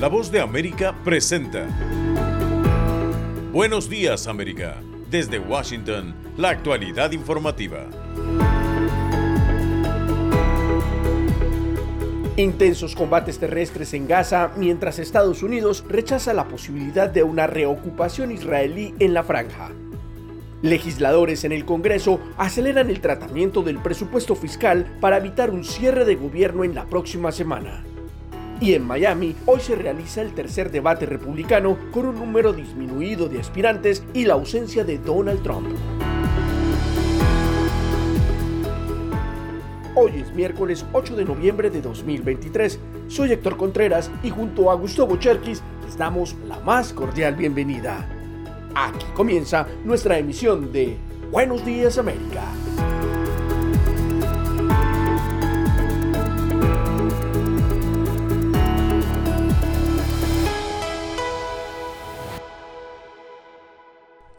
La voz de América presenta. Buenos días América. Desde Washington, la actualidad informativa. Intensos combates terrestres en Gaza mientras Estados Unidos rechaza la posibilidad de una reocupación israelí en la franja. Legisladores en el Congreso aceleran el tratamiento del presupuesto fiscal para evitar un cierre de gobierno en la próxima semana. Y en Miami, hoy se realiza el tercer debate republicano con un número disminuido de aspirantes y la ausencia de Donald Trump. Hoy es miércoles 8 de noviembre de 2023. Soy Héctor Contreras y junto a Gustavo Cherkis les damos la más cordial bienvenida. Aquí comienza nuestra emisión de Buenos Días América.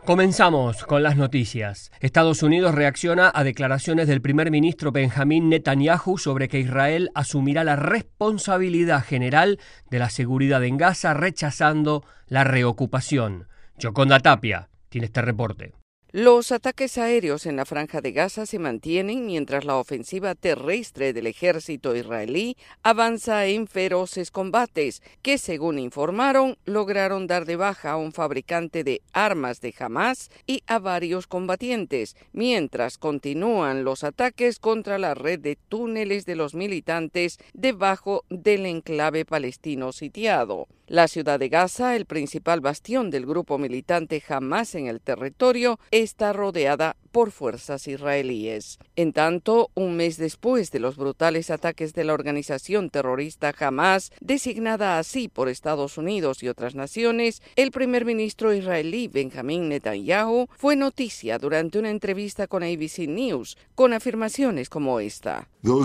Comenzamos con las noticias. Estados Unidos reacciona a declaraciones del primer ministro Benjamín Netanyahu sobre que Israel asumirá la responsabilidad general de la seguridad en Gaza, rechazando la reocupación. Yoconda Tapia tiene este reporte. Los ataques aéreos en la franja de Gaza se mantienen mientras la ofensiva terrestre del ejército israelí avanza en feroces combates que, según informaron, lograron dar de baja a un fabricante de armas de Hamas y a varios combatientes, mientras continúan los ataques contra la red de túneles de los militantes debajo del enclave palestino sitiado. La ciudad de Gaza, el principal bastión del grupo militante Hamas en el territorio, está rodeada por fuerzas israelíes. En tanto, un mes después de los brutales ataques de la organización terrorista Hamas, designada así por Estados Unidos y otras naciones, el primer ministro israelí Benjamin Netanyahu fue noticia durante una entrevista con ABC News con afirmaciones como esta. Uh,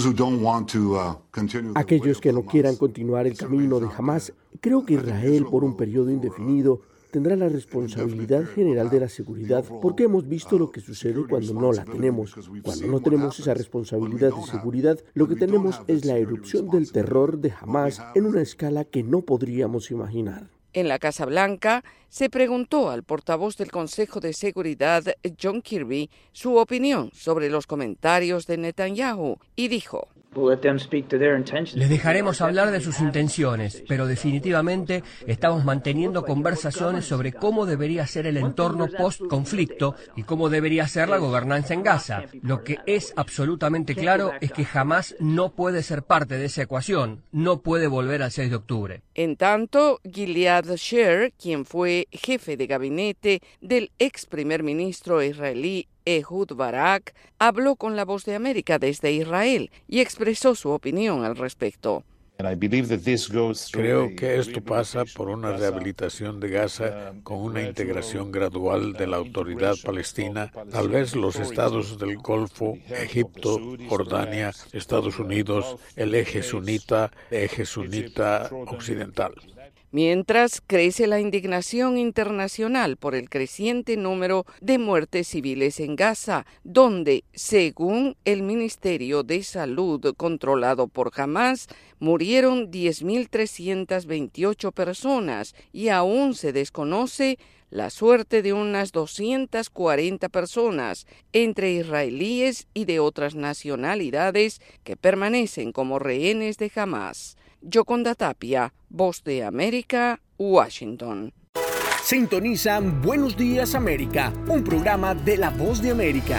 Aquellos que no quieran continuar el camino de Hamas, creo que Israel por un periodo indefinido tendrá la responsabilidad general de la seguridad porque hemos visto lo que sucede cuando no la tenemos. Cuando no tenemos esa responsabilidad de seguridad, lo que tenemos es la erupción del terror de Hamas en una escala que no podríamos imaginar. En la Casa Blanca se preguntó al portavoz del Consejo de Seguridad, John Kirby, su opinión sobre los comentarios de Netanyahu y dijo, les dejaremos hablar de sus intenciones, pero definitivamente estamos manteniendo conversaciones sobre cómo debería ser el entorno post-conflicto y cómo debería ser la gobernanza en Gaza. Lo que es absolutamente claro es que jamás no puede ser parte de esa ecuación, no puede volver al 6 de octubre. En tanto, Gilead Sher, quien fue jefe de gabinete del ex primer ministro israelí Ehud Barak, habló con la voz de América desde Israel y expresó su opinión al respecto. Creo que esto pasa por una rehabilitación de Gaza con una integración gradual de la autoridad palestina, tal vez los estados del Golfo, Egipto, Jordania, Estados Unidos, el eje sunita, eje sunita occidental mientras crece la indignación internacional por el creciente número de muertes civiles en Gaza, donde, según el Ministerio de Salud controlado por Hamas, murieron 10.328 personas y aún se desconoce la suerte de unas 240 personas, entre israelíes y de otras nacionalidades que permanecen como rehenes de Hamas. Yoconda Tapia, Voz de América, Washington. Sintonizan Buenos Días América, un programa de la Voz de América.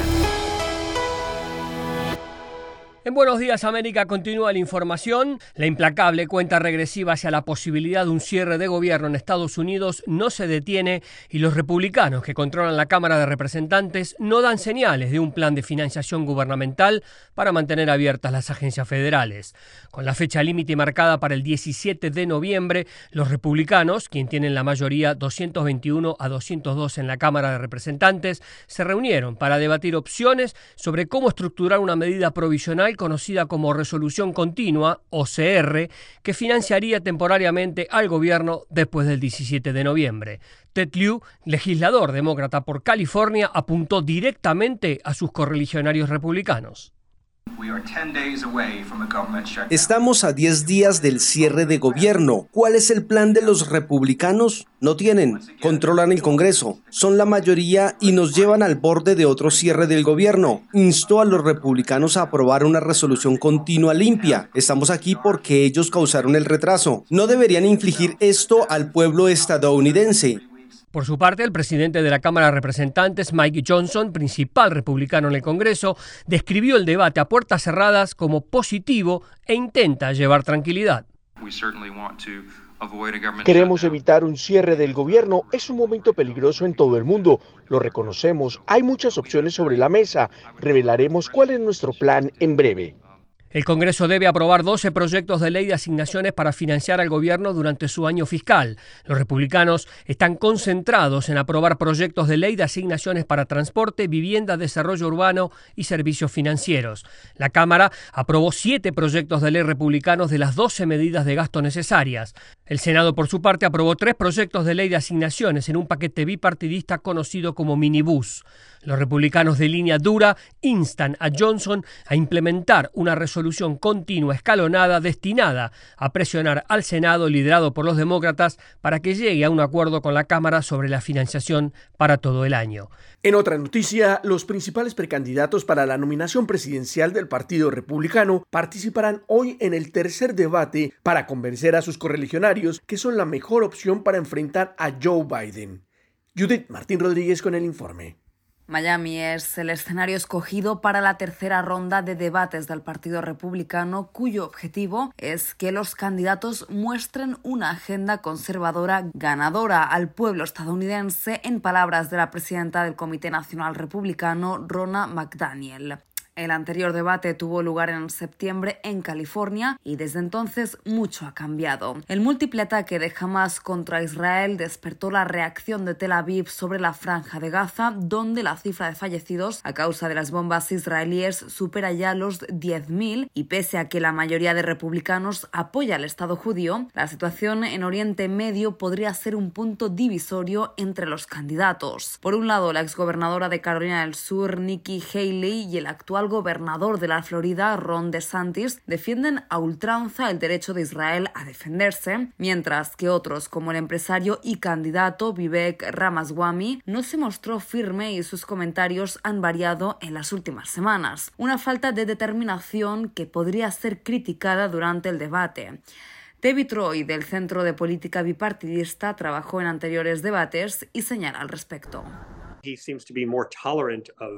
En Buenos Días América continúa la información. La implacable cuenta regresiva hacia la posibilidad de un cierre de gobierno en Estados Unidos no se detiene y los republicanos que controlan la Cámara de Representantes no dan señales de un plan de financiación gubernamental para mantener abiertas las agencias federales. Con la fecha límite marcada para el 17 de noviembre, los republicanos, quien tienen la mayoría 221 a 202 en la Cámara de Representantes, se reunieron para debatir opciones sobre cómo estructurar una medida provisional conocida como Resolución Continua, OCR, que financiaría temporariamente al gobierno después del 17 de noviembre. Ted Lieu, legislador demócrata por California, apuntó directamente a sus correligionarios republicanos. Estamos a 10 días del cierre de gobierno. ¿Cuál es el plan de los republicanos? No tienen, controlan el Congreso, son la mayoría y nos llevan al borde de otro cierre del gobierno. Instó a los republicanos a aprobar una resolución continua limpia. Estamos aquí porque ellos causaron el retraso. No deberían infligir esto al pueblo estadounidense. Por su parte, el presidente de la Cámara de Representantes, Mike Johnson, principal republicano en el Congreso, describió el debate a puertas cerradas como positivo e intenta llevar tranquilidad. Queremos evitar un cierre del gobierno. Es un momento peligroso en todo el mundo. Lo reconocemos. Hay muchas opciones sobre la mesa. Revelaremos cuál es nuestro plan en breve. El Congreso debe aprobar 12 proyectos de ley de asignaciones para financiar al gobierno durante su año fiscal. Los republicanos están concentrados en aprobar proyectos de ley de asignaciones para transporte, vivienda, desarrollo urbano y servicios financieros. La Cámara aprobó siete proyectos de ley republicanos de las 12 medidas de gasto necesarias. El Senado, por su parte, aprobó tres proyectos de ley de asignaciones en un paquete bipartidista conocido como minibús. Los republicanos de línea dura instan a Johnson a implementar una resolución continua escalonada destinada a presionar al Senado liderado por los demócratas para que llegue a un acuerdo con la Cámara sobre la financiación para todo el año. En otra noticia, los principales precandidatos para la nominación presidencial del Partido Republicano participarán hoy en el tercer debate para convencer a sus correligionarios que son la mejor opción para enfrentar a Joe Biden. Judith Martín Rodríguez con el informe. Miami es el escenario escogido para la tercera ronda de debates del Partido Republicano, cuyo objetivo es que los candidatos muestren una agenda conservadora ganadora al pueblo estadounidense, en palabras de la presidenta del Comité Nacional Republicano, Rona McDaniel. El anterior debate tuvo lugar en septiembre en California y desde entonces mucho ha cambiado. El múltiple ataque de Hamas contra Israel despertó la reacción de Tel Aviv sobre la franja de Gaza, donde la cifra de fallecidos a causa de las bombas israelíes supera ya los 10.000 y pese a que la mayoría de republicanos apoya al Estado judío, la situación en Oriente Medio podría ser un punto divisorio entre los candidatos. Por un lado, la exgobernadora de Carolina del Sur, Nikki Haley, y el actual gobernador de la Florida, Ron DeSantis, defienden a ultranza el derecho de Israel a defenderse, mientras que otros, como el empresario y candidato Vivek Ramaswamy, no se mostró firme y sus comentarios han variado en las últimas semanas. Una falta de determinación que podría ser criticada durante el debate. David Troy, del Centro de Política Bipartidista, trabajó en anteriores debates y señala al respecto.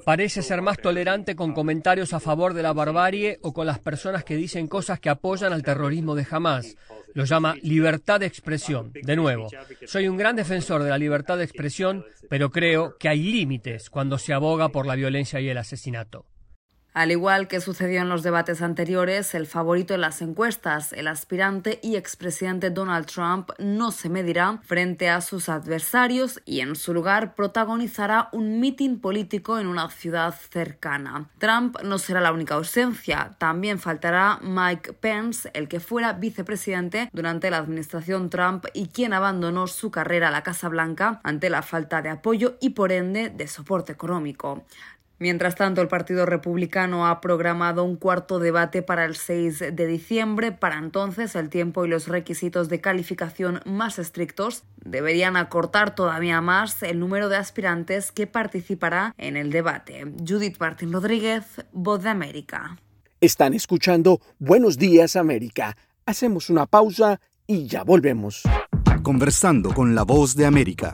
Parece ser más tolerante con comentarios a favor de la barbarie o con las personas que dicen cosas que apoyan al terrorismo de Hamas. Lo llama libertad de expresión. De nuevo, soy un gran defensor de la libertad de expresión, pero creo que hay límites cuando se aboga por la violencia y el asesinato. Al igual que sucedió en los debates anteriores, el favorito en las encuestas, el aspirante y expresidente Donald Trump, no se medirá frente a sus adversarios y en su lugar protagonizará un mitin político en una ciudad cercana. Trump no será la única ausencia, también faltará Mike Pence, el que fuera vicepresidente durante la administración Trump y quien abandonó su carrera a la Casa Blanca ante la falta de apoyo y por ende de soporte económico. Mientras tanto, el Partido Republicano ha programado un cuarto debate para el 6 de diciembre. Para entonces, el tiempo y los requisitos de calificación más estrictos deberían acortar todavía más el número de aspirantes que participará en el debate. Judith Martín Rodríguez, Voz de América. Están escuchando Buenos Días América. Hacemos una pausa y ya volvemos. Conversando con la Voz de América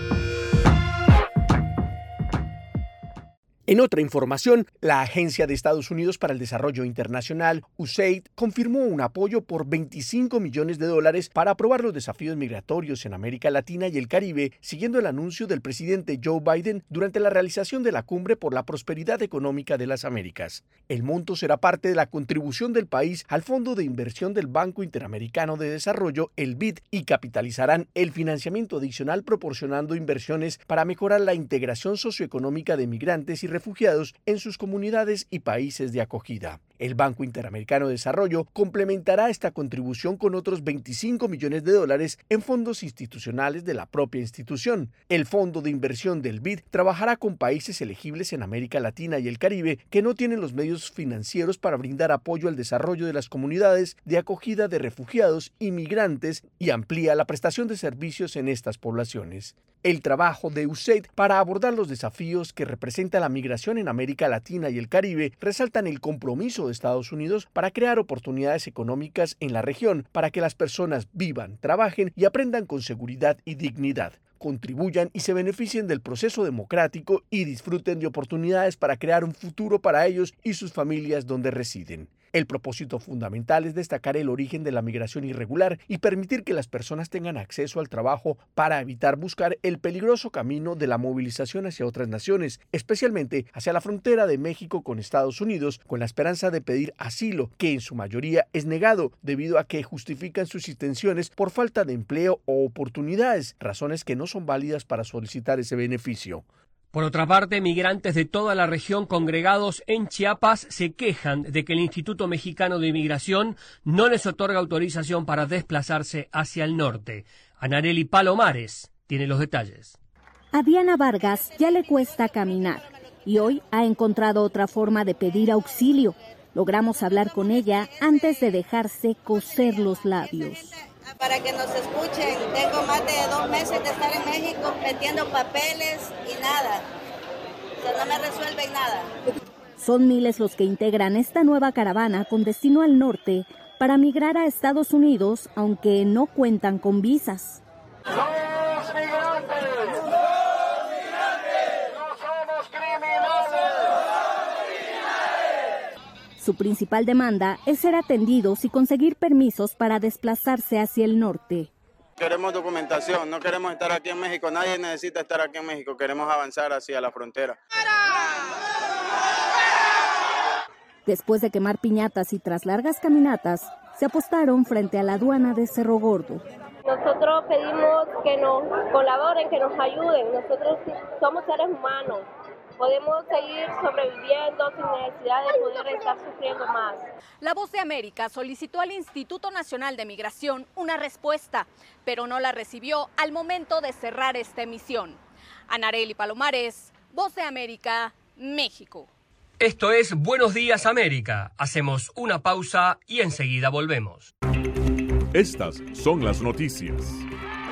En otra información, la Agencia de Estados Unidos para el Desarrollo Internacional, USAID, confirmó un apoyo por 25 millones de dólares para aprobar los desafíos migratorios en América Latina y el Caribe, siguiendo el anuncio del presidente Joe Biden durante la realización de la cumbre por la prosperidad económica de las Américas. El monto será parte de la contribución del país al Fondo de Inversión del Banco Interamericano de Desarrollo, el BID, y capitalizarán el financiamiento adicional proporcionando inversiones para mejorar la integración socioeconómica de migrantes y refugiados en sus comunidades y países de acogida. El Banco Interamericano de Desarrollo complementará esta contribución con otros 25 millones de dólares en fondos institucionales de la propia institución. El Fondo de Inversión del BID trabajará con países elegibles en América Latina y el Caribe que no tienen los medios financieros para brindar apoyo al desarrollo de las comunidades de acogida de refugiados y migrantes y amplía la prestación de servicios en estas poblaciones el trabajo de USAID para abordar los desafíos que representa la migración en América Latina y el Caribe resaltan el compromiso de Estados Unidos para crear oportunidades económicas en la región para que las personas vivan, trabajen y aprendan con seguridad y dignidad contribuyan y se beneficien del proceso democrático y disfruten de oportunidades para crear un futuro para ellos y sus familias donde residen. El propósito fundamental es destacar el origen de la migración irregular y permitir que las personas tengan acceso al trabajo para evitar buscar el peligroso camino de la movilización hacia otras naciones, especialmente hacia la frontera de México con Estados Unidos, con la esperanza de pedir asilo, que en su mayoría es negado debido a que justifican sus intenciones por falta de empleo o oportunidades, razones que no son válidas para solicitar ese beneficio. Por otra parte, migrantes de toda la región congregados en Chiapas se quejan de que el Instituto Mexicano de Inmigración no les otorga autorización para desplazarse hacia el norte. Anareli Palomares tiene los detalles. A Diana Vargas ya le cuesta caminar y hoy ha encontrado otra forma de pedir auxilio. Logramos hablar con ella antes de dejarse coser los labios para que nos escuchen. Tengo más de dos meses de estar en México metiendo papeles y nada. O sea, no me resuelven nada. Son miles los que integran esta nueva caravana con destino al norte para migrar a Estados Unidos, aunque no cuentan con visas. Su principal demanda es ser atendidos y conseguir permisos para desplazarse hacia el norte. Queremos documentación, no queremos estar aquí en México, nadie necesita estar aquí en México, queremos avanzar hacia la frontera. Después de quemar piñatas y tras largas caminatas, se apostaron frente a la aduana de Cerro Gordo. Nosotros pedimos que nos colaboren, que nos ayuden. Nosotros somos seres humanos podemos seguir sobreviviendo sin necesidad de poder estar sufriendo más. La Voz de América solicitó al Instituto Nacional de Migración una respuesta, pero no la recibió al momento de cerrar esta emisión. Anareli Palomares, Voz de América, México. Esto es Buenos Días América. Hacemos una pausa y enseguida volvemos. Estas son las noticias.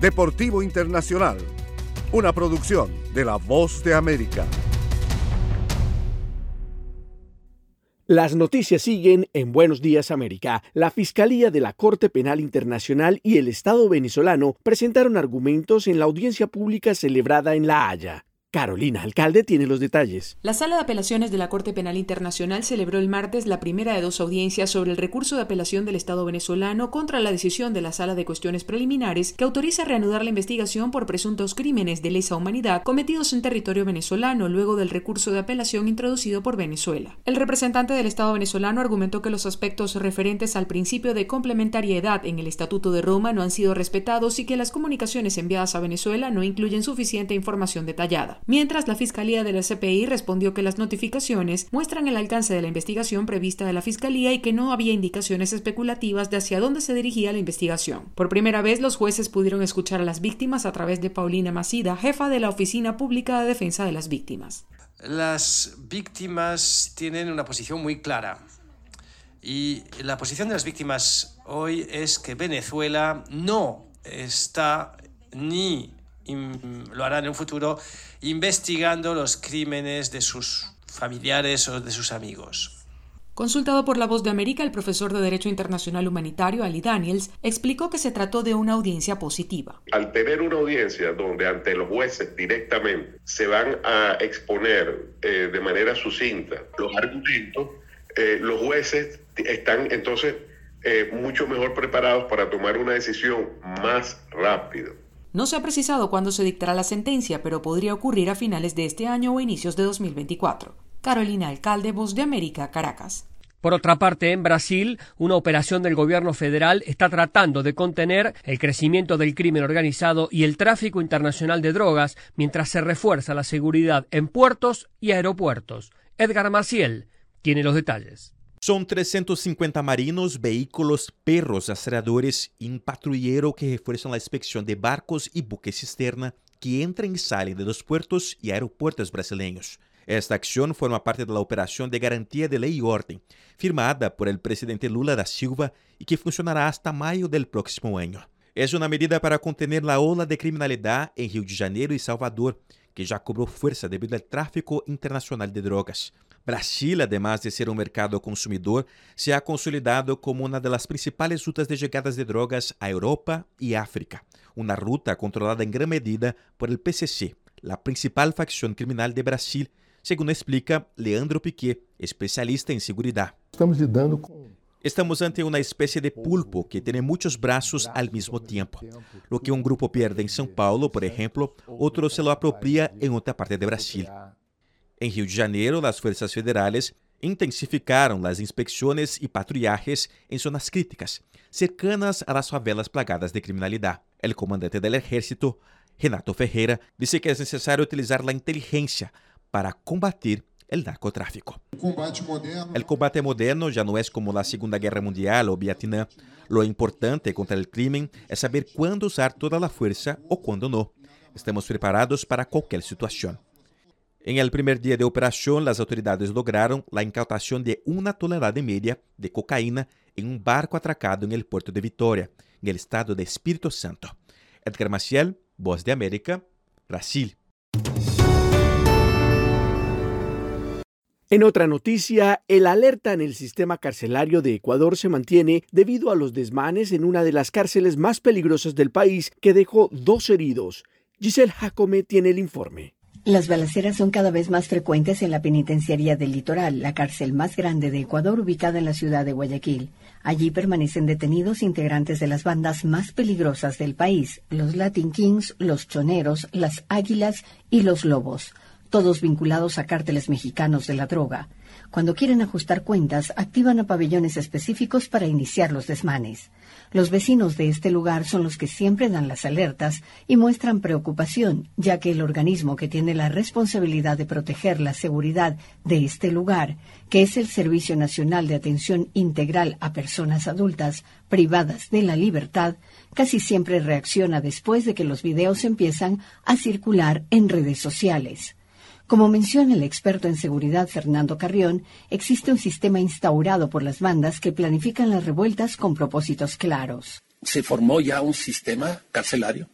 Deportivo Internacional, una producción de La Voz de América. Las noticias siguen en Buenos Días América. La Fiscalía de la Corte Penal Internacional y el Estado venezolano presentaron argumentos en la audiencia pública celebrada en La Haya. Carolina Alcalde tiene los detalles. La Sala de Apelaciones de la Corte Penal Internacional celebró el martes la primera de dos audiencias sobre el recurso de apelación del Estado venezolano contra la decisión de la Sala de Cuestiones Preliminares que autoriza reanudar la investigación por presuntos crímenes de lesa humanidad cometidos en territorio venezolano luego del recurso de apelación introducido por Venezuela. El representante del Estado venezolano argumentó que los aspectos referentes al principio de complementariedad en el Estatuto de Roma no han sido respetados y que las comunicaciones enviadas a Venezuela no incluyen suficiente información detallada mientras la Fiscalía de la CPI respondió que las notificaciones muestran el alcance de la investigación prevista de la Fiscalía y que no había indicaciones especulativas de hacia dónde se dirigía la investigación. Por primera vez, los jueces pudieron escuchar a las víctimas a través de Paulina Macida, jefa de la Oficina Pública de Defensa de las Víctimas. Las víctimas tienen una posición muy clara. Y la posición de las víctimas hoy es que Venezuela no está ni lo hará en un futuro investigando los crímenes de sus familiares o de sus amigos. Consultado por La Voz de América, el profesor de Derecho Internacional Humanitario, Ali Daniels, explicó que se trató de una audiencia positiva. Al tener una audiencia donde ante los jueces directamente se van a exponer eh, de manera sucinta los argumentos, eh, los jueces están entonces eh, mucho mejor preparados para tomar una decisión más rápido. No se ha precisado cuándo se dictará la sentencia, pero podría ocurrir a finales de este año o inicios de 2024. Carolina Alcalde, Voz de América, Caracas. Por otra parte, en Brasil, una operación del gobierno federal está tratando de contener el crecimiento del crimen organizado y el tráfico internacional de drogas mientras se refuerza la seguridad en puertos y aeropuertos. Edgar Maciel tiene los detalles. Son 350 marinos, vehículos, perros rastreadores y un patrullero que refuerzan la inspección de barcos y buques cisterna que entran y salen de los puertos y aeropuertos brasileños. Esta acción forma parte de la operación de garantía de ley y orden, firmada por el presidente Lula da Silva y que funcionará hasta mayo del próximo año. Es una medida para contener la ola de criminalidad en Rio de Janeiro y Salvador, que ya cobró fuerza debido al tráfico internacional de drogas. Brasil, además de ser um mercado consumidor, se ha consolidado como uma das principais rutas de chegadas de drogas à Europa e África, uma ruta controlada em grande medida por el PCC, a principal facção criminal de Brasil, segundo explica Leandro Piquet, especialista em segurança. Estamos lidando com Estamos ante uma espécie de pulpo que tem muitos braços ao mesmo tempo. O que um grupo perde em São Paulo, por exemplo, outro se lo apropria em outra parte de Brasil. En Rio de Janeiro, las fuerzas federales intensificaron las inspecciones y patrullajes en zonas críticas, cercanas a las favelas plagadas de criminalidad. El comandante del ejército, Renato Ferreira, dice que es necesario utilizar la inteligencia para combatir el narcotráfico. El combate moderno ya no es como la Segunda Guerra Mundial o Vietnam. Lo importante contra el crimen es saber cuándo usar toda la fuerza o cuándo no. Estamos preparados para cualquier situación. En el primer día de operación, las autoridades lograron la incautación de una tonelada y media de cocaína en un barco atracado en el puerto de Vitoria, en el estado de Espíritu Santo. Edgar Maciel, Voz de América, Brasil. En otra noticia, el alerta en el sistema carcelario de Ecuador se mantiene debido a los desmanes en una de las cárceles más peligrosas del país que dejó dos heridos. Giselle Jacome tiene el informe. Las balaceras son cada vez más frecuentes en la penitenciaría del litoral, la cárcel más grande de Ecuador ubicada en la ciudad de Guayaquil. Allí permanecen detenidos integrantes de las bandas más peligrosas del país, los Latin Kings, los Choneros, las Águilas y los Lobos, todos vinculados a cárteles mexicanos de la droga. Cuando quieren ajustar cuentas, activan a pabellones específicos para iniciar los desmanes. Los vecinos de este lugar son los que siempre dan las alertas y muestran preocupación, ya que el organismo que tiene la responsabilidad de proteger la seguridad de este lugar, que es el Servicio Nacional de Atención Integral a Personas Adultas privadas de la libertad, casi siempre reacciona después de que los videos empiezan a circular en redes sociales. Como menciona el experto en seguridad Fernando Carrión, existe un sistema instaurado por las bandas que planifican las revueltas con propósitos claros. Se formó ya un sistema carcelario,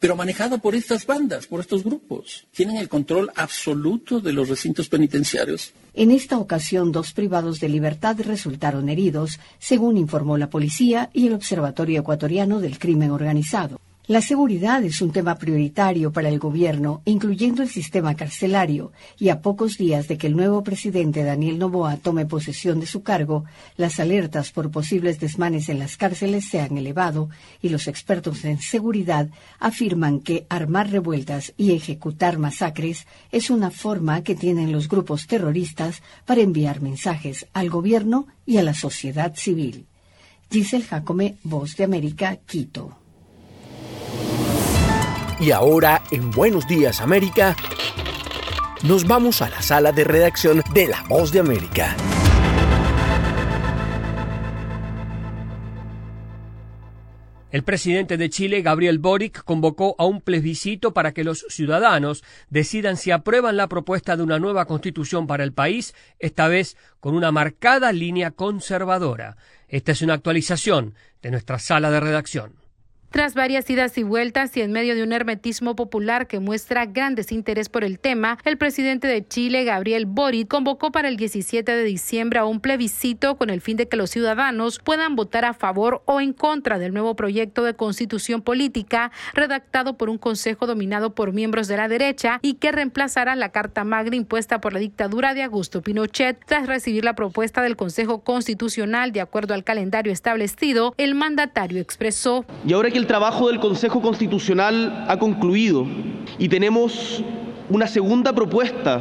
pero manejado por estas bandas, por estos grupos. Tienen el control absoluto de los recintos penitenciarios. En esta ocasión, dos privados de libertad resultaron heridos, según informó la policía y el Observatorio Ecuatoriano del Crimen Organizado. La seguridad es un tema prioritario para el gobierno, incluyendo el sistema carcelario, y a pocos días de que el nuevo presidente Daniel Noboa tome posesión de su cargo, las alertas por posibles desmanes en las cárceles se han elevado y los expertos en seguridad afirman que armar revueltas y ejecutar masacres es una forma que tienen los grupos terroristas para enviar mensajes al gobierno y a la sociedad civil. Giselle Jacome, Voz de América, Quito. Y ahora, en Buenos Días América, nos vamos a la sala de redacción de La Voz de América. El presidente de Chile, Gabriel Boric, convocó a un plebiscito para que los ciudadanos decidan si aprueban la propuesta de una nueva constitución para el país, esta vez con una marcada línea conservadora. Esta es una actualización de nuestra sala de redacción. Tras varias idas y vueltas y en medio de un hermetismo popular que muestra gran desinterés por el tema, el presidente de Chile, Gabriel Boric, convocó para el 17 de diciembre a un plebiscito con el fin de que los ciudadanos puedan votar a favor o en contra del nuevo proyecto de constitución política redactado por un consejo dominado por miembros de la derecha y que reemplazará la Carta Magna impuesta por la dictadura de Augusto Pinochet. Tras recibir la propuesta del Consejo Constitucional de acuerdo al calendario establecido, el mandatario expresó. El trabajo del Consejo Constitucional ha concluido y tenemos una segunda propuesta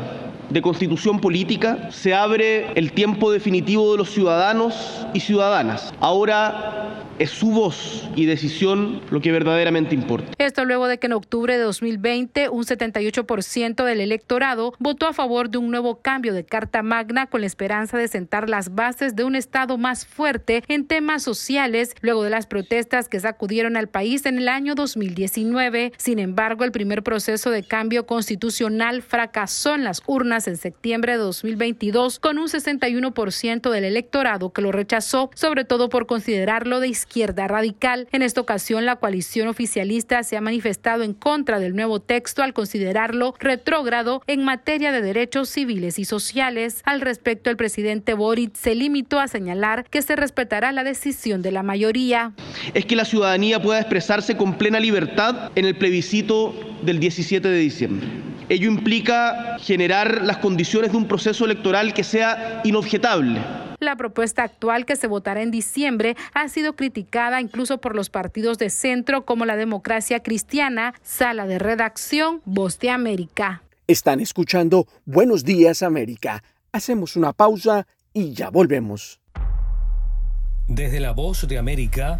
de constitución política, se abre el tiempo definitivo de los ciudadanos y ciudadanas. Ahora es su voz y decisión lo que verdaderamente importa. Esto luego de que en octubre de 2020 un 78% del electorado votó a favor de un nuevo cambio de Carta Magna con la esperanza de sentar las bases de un Estado más fuerte en temas sociales luego de las protestas que sacudieron al país en el año 2019. Sin embargo, el primer proceso de cambio constitucional fracasó en las urnas en septiembre de 2022 con un 61% del electorado que lo rechazó, sobre todo por considerarlo de izquierda radical. En esta ocasión, la coalición oficialista se ha manifestado en contra del nuevo texto al considerarlo retrógrado en materia de derechos civiles y sociales. Al respecto, el presidente Boric se limitó a señalar que se respetará la decisión de la mayoría. Es que la ciudadanía pueda expresarse con plena libertad en el plebiscito del 17 de diciembre. Ello implica generar las condiciones de un proceso electoral que sea inobjetable. La propuesta actual que se votará en diciembre ha sido criticada incluso por los partidos de centro como la Democracia Cristiana, Sala de Redacción, Voz de América. Están escuchando Buenos Días América. Hacemos una pausa y ya volvemos. Desde la Voz de América,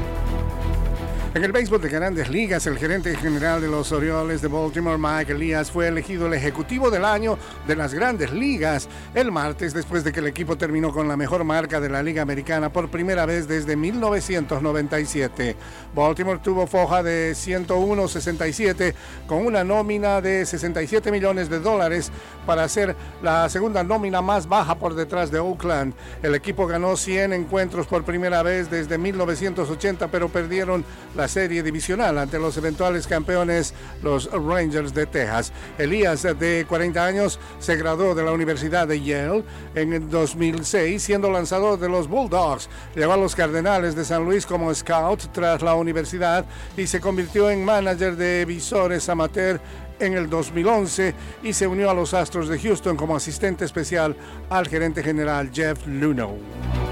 En el béisbol de grandes ligas, el gerente general de los Orioles de Baltimore, Mike Elias, fue elegido el ejecutivo del año de las grandes ligas el martes después de que el equipo terminó con la mejor marca de la Liga Americana por primera vez desde 1997. Baltimore tuvo foja de 101.67 con una nómina de 67 millones de dólares para ser la segunda nómina más baja por detrás de Oakland. El equipo ganó 100 encuentros por primera vez desde 1980, pero perdieron la serie divisional ante los eventuales campeones, los Rangers de Texas. Elías, de 40 años, se graduó de la Universidad de Yale en el 2006, siendo lanzador de los Bulldogs. Llegó a los Cardenales de San Luis como scout tras la universidad y se convirtió en manager de visores amateur en el 2011 y se unió a los Astros de Houston como asistente especial al gerente general Jeff Luno.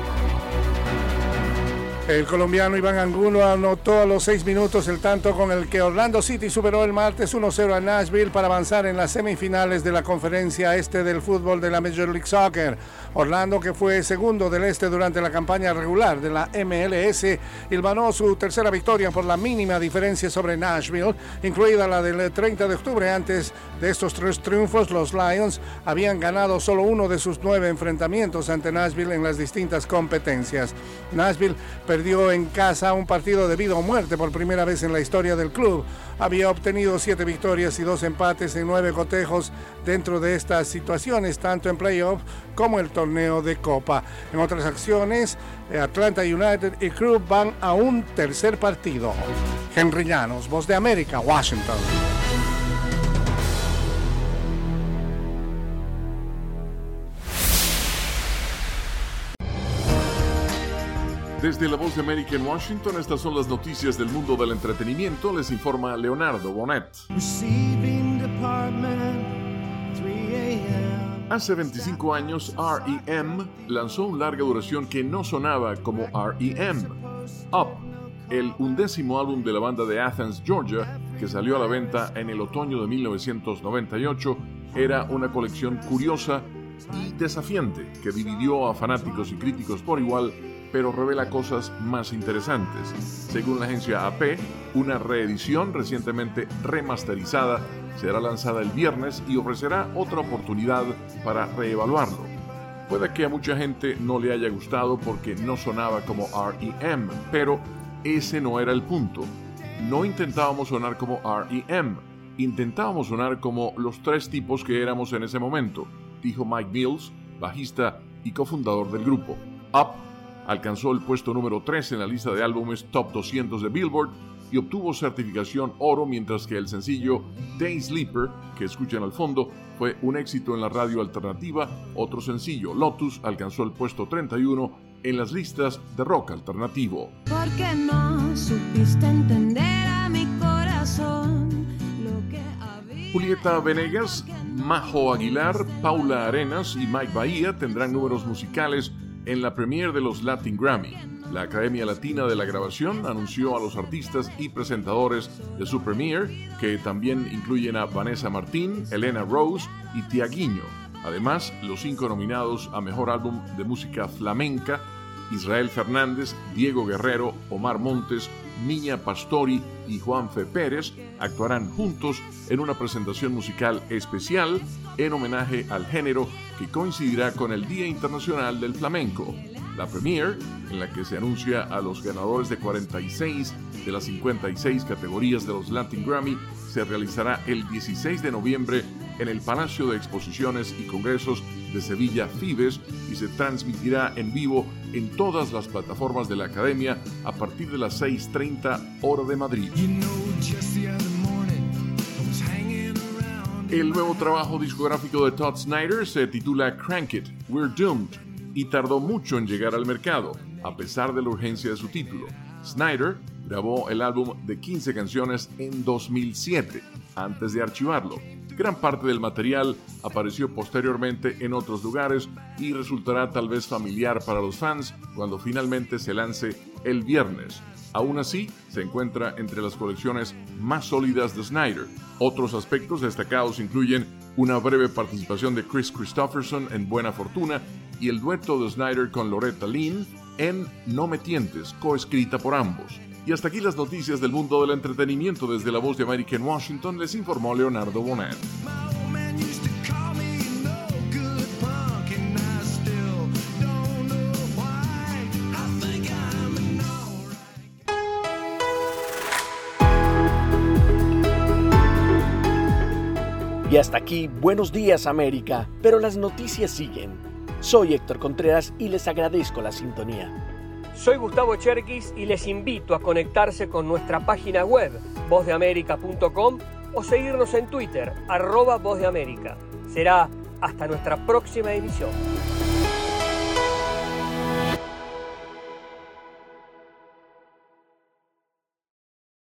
El colombiano Iván Angulo anotó a los seis minutos el tanto con el que Orlando City superó el martes 1-0 a Nashville para avanzar en las semifinales de la conferencia este del fútbol de la Major League Soccer. Orlando, que fue segundo del este durante la campaña regular de la MLS, ilmanó su tercera victoria por la mínima diferencia sobre Nashville, incluida la del 30 de octubre. Antes de estos tres triunfos, los Lions habían ganado solo uno de sus nueve enfrentamientos ante Nashville en las distintas competencias. Nashville perdió en casa un partido de vida o muerte por primera vez en la historia del club. Había obtenido siete victorias y dos empates en nueve cotejos dentro de estas situaciones, tanto en playoff como el torneo de Copa. En otras acciones, Atlanta United y Club van a un tercer partido. Henry Llanos, Voz de América, Washington. Desde la voz de América en Washington, estas son las noticias del mundo del entretenimiento. Les informa Leonardo Bonet. Hace 25 años, REM lanzó un larga duración que no sonaba como REM. Up, el undécimo álbum de la banda de Athens, Georgia, que salió a la venta en el otoño de 1998, era una colección curiosa y desafiante que dividió a fanáticos y críticos por igual pero revela cosas más interesantes. Según la agencia AP, una reedición recientemente remasterizada será lanzada el viernes y ofrecerá otra oportunidad para reevaluarlo. Puede que a mucha gente no le haya gustado porque no sonaba como REM, pero ese no era el punto. No intentábamos sonar como REM, intentábamos sonar como los tres tipos que éramos en ese momento, dijo Mike Mills, bajista y cofundador del grupo. Up alcanzó el puesto número 3 en la lista de álbumes Top 200 de Billboard y obtuvo certificación oro mientras que el sencillo Day Sleeper, que escuchan al fondo, fue un éxito en la radio alternativa. Otro sencillo, Lotus, alcanzó el puesto 31 en las listas de rock alternativo. Porque no supiste entender a mi corazón lo que Julieta Venegas, Majo Aguilar, Paula Arenas y Mike Bahía tendrán números musicales en la premiere de los Latin Grammy. La Academia Latina de la Grabación anunció a los artistas y presentadores de su premiere, que también incluyen a Vanessa Martín, Elena Rose y Tiaguinho. Además, los cinco nominados a Mejor Álbum de Música Flamenca, Israel Fernández, Diego Guerrero, Omar Montes, Niña Pastori y Juanfe Pérez actuarán juntos en una presentación musical especial en homenaje al género que coincidirá con el Día Internacional del Flamenco. La premiere, en la que se anuncia a los ganadores de 46 de las 56 categorías de los Latin Grammy, se realizará el 16 de noviembre en el Palacio de Exposiciones y Congresos de Sevilla Fibes y se transmitirá en vivo en todas las plataformas de la Academia a partir de las 6.30 hora de Madrid. El nuevo trabajo discográfico de Todd Snyder se titula Crank It, We're Doomed y tardó mucho en llegar al mercado, a pesar de la urgencia de su título. Snyder grabó el álbum de 15 canciones en 2007, antes de archivarlo. Gran parte del material apareció posteriormente en otros lugares y resultará tal vez familiar para los fans cuando finalmente se lance el viernes. Aún así, se encuentra entre las colecciones más sólidas de Snyder. Otros aspectos destacados incluyen una breve participación de Chris Christopherson en Buena Fortuna y el dueto de Snyder con Loretta Lynn en No me tientes, coescrita por ambos. Y hasta aquí las noticias del mundo del entretenimiento desde la voz de América en Washington, les informó Leonardo Bonet. Y hasta aquí, buenos días América, pero las noticias siguen. Soy Héctor Contreras y les agradezco la sintonía. Soy Gustavo Cherkis y les invito a conectarse con nuestra página web, vozdeamerica.com o seguirnos en Twitter, arroba. Será hasta nuestra próxima emisión.